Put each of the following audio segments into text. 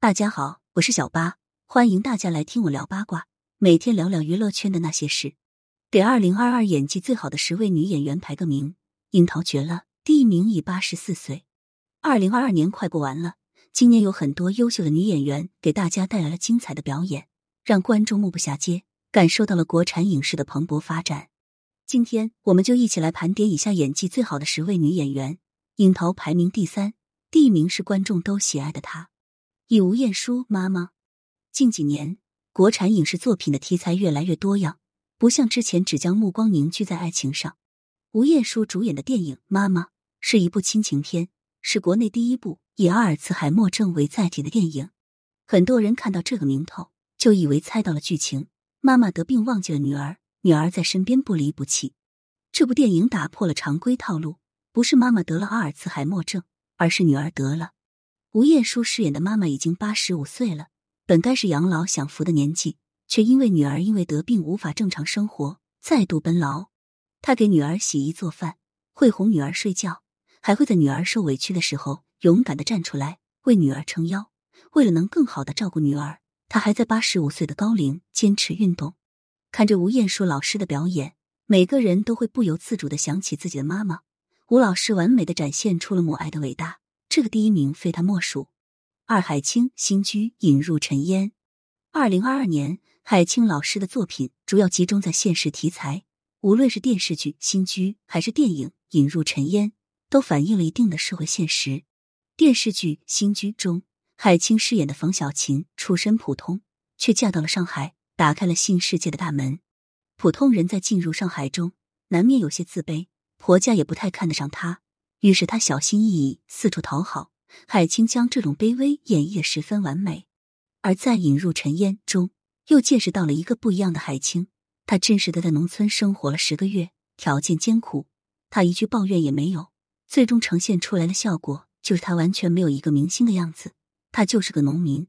大家好，我是小八，欢迎大家来听我聊八卦，每天聊聊娱乐圈的那些事。给二零二二演技最好的十位女演员排个名，樱桃绝了，第一名已八十四岁。二零二二年快过完了，今年有很多优秀的女演员给大家带来了精彩的表演，让观众目不暇接，感受到了国产影视的蓬勃发展。今天我们就一起来盘点以下演技最好的十位女演员，樱桃排名第三，第一名是观众都喜爱的她。以吴彦姝妈妈，近几年国产影视作品的题材越来越多样，不像之前只将目光凝聚在爱情上。吴彦姝主演的电影《妈妈》是一部亲情片，是国内第一部以阿尔茨海默症为载体的电影。很多人看到这个名头就以为猜到了剧情：妈妈得病忘记了女儿，女儿在身边不离不弃。这部电影打破了常规套路，不是妈妈得了阿尔茨海默症，而是女儿得了。吴彦姝饰演的妈妈已经八十五岁了，本该是养老享福的年纪，却因为女儿因为得病无法正常生活，再度奔劳。她给女儿洗衣做饭，会哄女儿睡觉，还会在女儿受委屈的时候勇敢的站出来为女儿撑腰。为了能更好的照顾女儿，她还在八十五岁的高龄坚持运动。看着吴彦姝老师的表演，每个人都会不由自主的想起自己的妈妈。吴老师完美的展现出了母爱的伟大。这个第一名非他莫属。二海清新居引入尘烟。二零二二年，海清老师的作品主要集中在现实题材，无论是电视剧《新居》还是电影《引入尘烟》，都反映了一定的社会现实。电视剧《新居》中，海清饰演的冯小琴出身普通，却嫁到了上海，打开了新世界的大门。普通人在进入上海中，难免有些自卑，婆家也不太看得上她。于是他小心翼翼，四处讨好。海清将这种卑微演绎的十分完美，而在引入尘烟中，又见识到了一个不一样的海清。他真实的在农村生活了十个月，条件艰苦，他一句抱怨也没有。最终呈现出来的效果，就是他完全没有一个明星的样子，他就是个农民。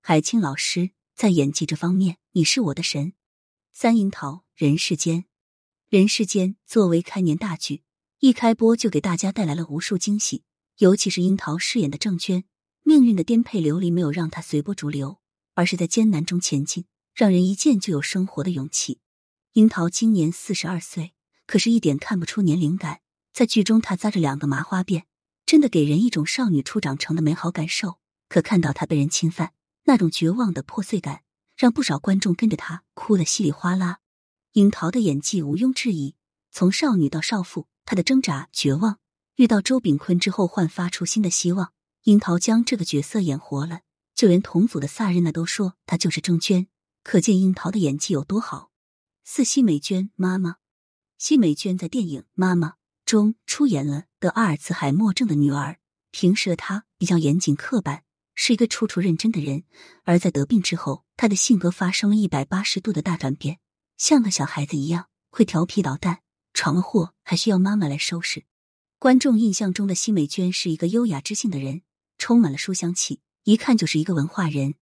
海清老师在演技这方面，你是我的神。三樱桃人世间，人世间作为开年大剧。一开播就给大家带来了无数惊喜，尤其是樱桃饰演的郑娟，命运的颠沛流离没有让她随波逐流，而是在艰难中前进，让人一见就有生活的勇气。樱桃今年四十二岁，可是一点看不出年龄感，在剧中她扎着两个麻花辫，真的给人一种少女初长成的美好感受。可看到她被人侵犯，那种绝望的破碎感，让不少观众跟着她哭得稀里哗啦。樱桃的演技毋庸置疑，从少女到少妇。他的挣扎、绝望，遇到周炳坤之后焕发出新的希望。樱桃将这个角色演活了，就连同组的萨日娜都说她就是郑娟，可见樱桃的演技有多好。四西美娟妈妈，西美娟在电影《妈妈》中出演了得阿尔茨海默症的女儿。平时的她比较严谨刻板，是一个处处认真的人，而在得病之后，她的性格发生了一百八十度的大转变，像个小孩子一样会调皮捣蛋。闯了祸还需要妈妈来收拾。观众印象中的奚美娟是一个优雅知性的人，充满了书香气，一看就是一个文化人。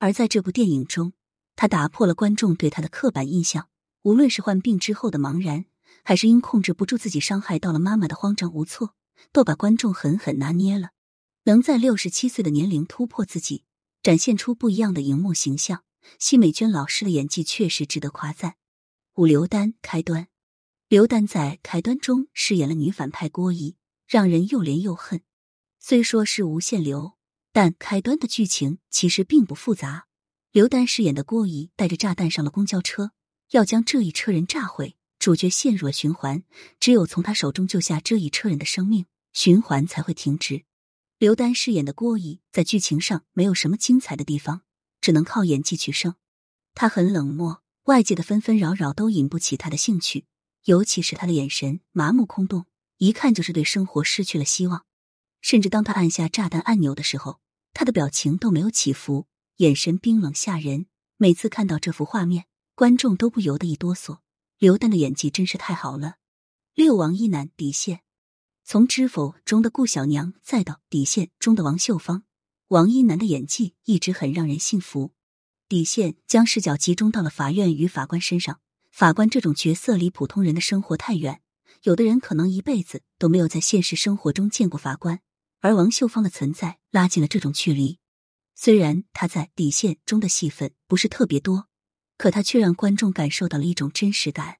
而在这部电影中，她打破了观众对她的刻板印象。无论是患病之后的茫然，还是因控制不住自己伤害到了妈妈的慌张无措，都把观众狠狠拿捏了。能在六十七岁的年龄突破自己，展现出不一样的荧幕形象，奚美娟老师的演技确实值得夸赞。五刘丹开端。刘丹在开端中饰演了女反派郭姨，让人又怜又恨。虽说是无限流，但开端的剧情其实并不复杂。刘丹饰演的郭姨带着炸弹上了公交车，要将这一车人炸毁。主角陷入了循环，只有从他手中救下这一车人的生命，循环才会停止。刘丹饰演的郭姨在剧情上没有什么精彩的地方，只能靠演技取胜。他很冷漠，外界的纷纷扰扰都引不起他的兴趣。尤其是他的眼神麻木空洞，一看就是对生活失去了希望。甚至当他按下炸弹按钮的时候，他的表情都没有起伏，眼神冰冷吓人。每次看到这幅画面，观众都不由得一哆嗦。刘丹的演技真是太好了。六王一男底线，从《知否》中的顾小娘，再到《底线》中的王秀芳，王一男的演技一直很让人信服。《底线》将视角集中到了法院与法官身上。法官这种角色离普通人的生活太远，有的人可能一辈子都没有在现实生活中见过法官，而王秀芳的存在拉近了这种距离。虽然她在底线中的戏份不是特别多，可她却让观众感受到了一种真实感。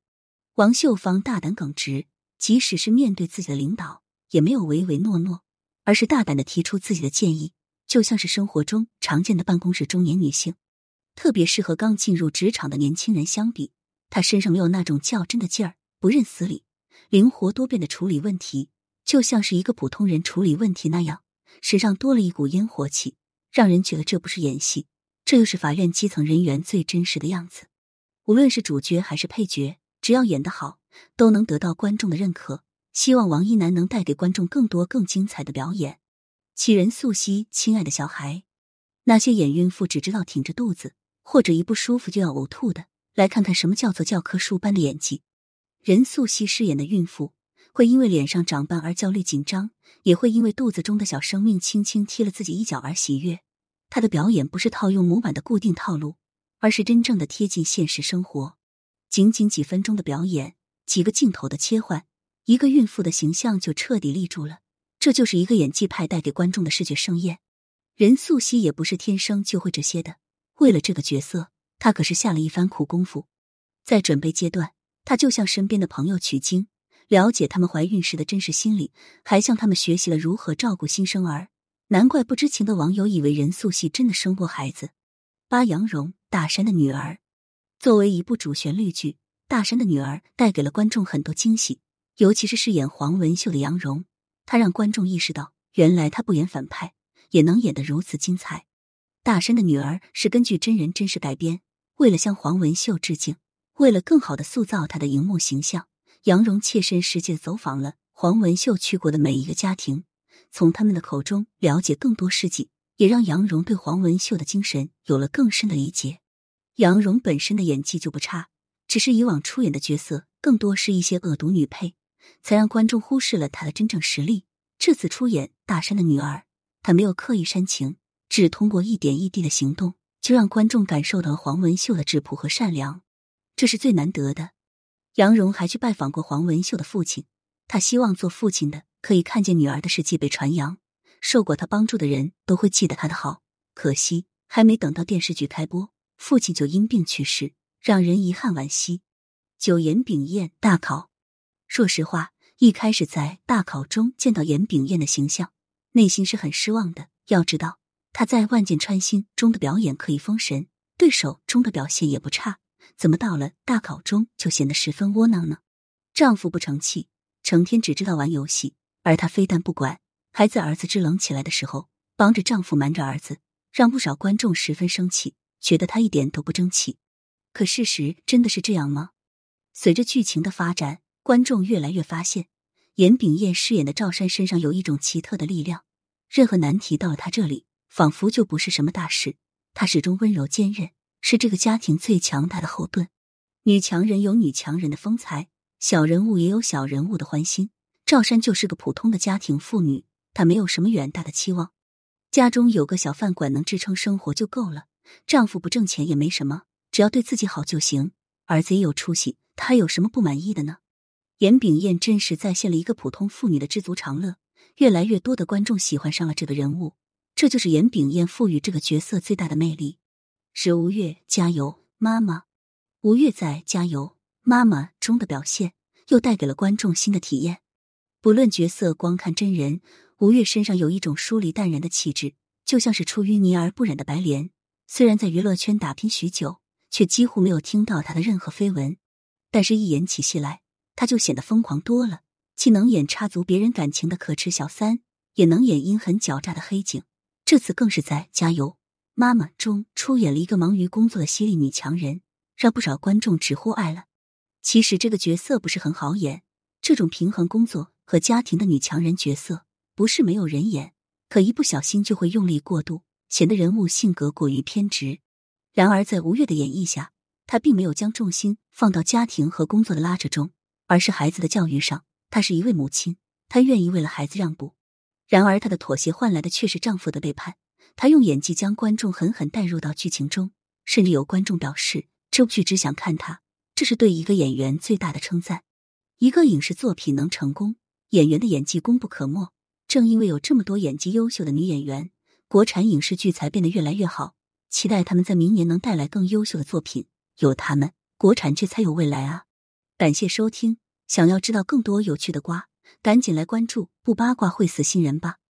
王秀芳大胆耿直，即使是面对自己的领导，也没有唯唯诺诺，而是大胆的提出自己的建议，就像是生活中常见的办公室中年女性。特别是和刚进入职场的年轻人相比，他身上没有那种较真的劲儿，不认死理，灵活多变的处理问题，就像是一个普通人处理问题那样，身上多了一股烟火气。让人觉得这不是演戏，这又是法院基层人员最真实的样子。无论是主角还是配角，只要演得好，都能得到观众的认可。希望王一楠能带给观众更多更精彩的表演。杞人素汐，亲爱的小孩，那些演孕妇只知道挺着肚子，或者一不舒服就要呕吐的，来看看什么叫做教科书般的演技。任素汐饰演的孕妇，会因为脸上长斑而焦虑紧张。也会因为肚子中的小生命轻轻踢了自己一脚而喜悦。她的表演不是套用模板的固定套路，而是真正的贴近现实生活。仅仅几分钟的表演，几个镜头的切换，一个孕妇的形象就彻底立住了。这就是一个演技派带给观众的视觉盛宴。任素汐也不是天生就会这些的，为了这个角色，她可是下了一番苦功夫。在准备阶段，她就向身边的朋友取经。了解他们怀孕时的真实心理，还向他们学习了如何照顾新生儿。难怪不知情的网友以为任素汐真的生过孩子。八杨蓉，大山的女儿，作为一部主旋律剧，《大山的女儿》带给了观众很多惊喜，尤其是饰演黄文秀的杨蓉，她让观众意识到，原来她不演反派也能演得如此精彩。《大山的女儿》是根据真人真事改编，为了向黄文秀致敬，为了更好的塑造她的荧幕形象。杨蓉切身实际走访了黄文秀去过的每一个家庭，从他们的口中了解更多事迹，也让杨蓉对黄文秀的精神有了更深的理解。杨蓉本身的演技就不差，只是以往出演的角色更多是一些恶毒女配，才让观众忽视了她的真正实力。这次出演大山的女儿，她没有刻意煽情，只通过一点一滴的行动，就让观众感受到黄文秀的质朴和善良，这是最难得的。杨蓉还去拜访过黄文秀的父亲，他希望做父亲的可以看见女儿的事迹被传扬，受过他帮助的人都会记得他的好。可惜还没等到电视剧开播，父亲就因病去世，让人遗憾惋惜。九颜炳彦大考，说实话，一开始在大考中见到颜炳彦的形象，内心是很失望的。要知道他在《万箭穿心》中的表演可以封神，对手中的表现也不差。怎么到了大考中就显得十分窝囊呢？丈夫不成器，成天只知道玩游戏，而她非但不管，还在儿子支棱起来的时候帮着丈夫瞒着儿子，让不少观众十分生气，觉得她一点都不争气。可事实真的是这样吗？随着剧情的发展，观众越来越发现，严炳彦饰演的赵山身上有一种奇特的力量，任何难题到了他这里，仿佛就不是什么大事。他始终温柔坚韧。是这个家庭最强大的后盾。女强人有女强人的风采，小人物也有小人物的欢心。赵山就是个普通的家庭妇女，她没有什么远大的期望，家中有个小饭馆能支撑生活就够了。丈夫不挣钱也没什么，只要对自己好就行。儿子也有出息，她有什么不满意的呢？严炳燕真实再现了一个普通妇女的知足常乐，越来越多的观众喜欢上了这个人物，这就是严炳彦赋予这个角色最大的魅力。是吴越加油妈妈，吴越在加油妈妈中的表现又带给了观众新的体验。不论角色，光看真人，吴越身上有一种疏离淡然的气质，就像是出淤泥而不染的白莲。虽然在娱乐圈打拼许久，却几乎没有听到他的任何绯闻，但是，一演起戏来，他就显得疯狂多了。既能演插足别人感情的可耻小三，也能演阴狠狡诈的黑警。这次更是在加油。妈妈中出演了一个忙于工作的犀利女强人，让不少观众直呼爱了。其实这个角色不是很好演，这种平衡工作和家庭的女强人角色不是没有人演，可一不小心就会用力过度，显得人物性格过于偏执。然而在吴越的演绎下，她并没有将重心放到家庭和工作的拉扯中，而是孩子的教育上。她是一位母亲，她愿意为了孩子让步。然而她的妥协换来的却是丈夫的背叛。她用演技将观众狠狠带入到剧情中，甚至有观众表示这部剧只想看她，这是对一个演员最大的称赞。一个影视作品能成功，演员的演技功不可没。正因为有这么多演技优秀的女演员，国产影视剧才变得越来越好，期待她们在明年能带来更优秀的作品。有他们，国产剧才有未来啊。感谢收听，想要知道更多有趣的瓜。赶紧来关注不八卦会死心人吧。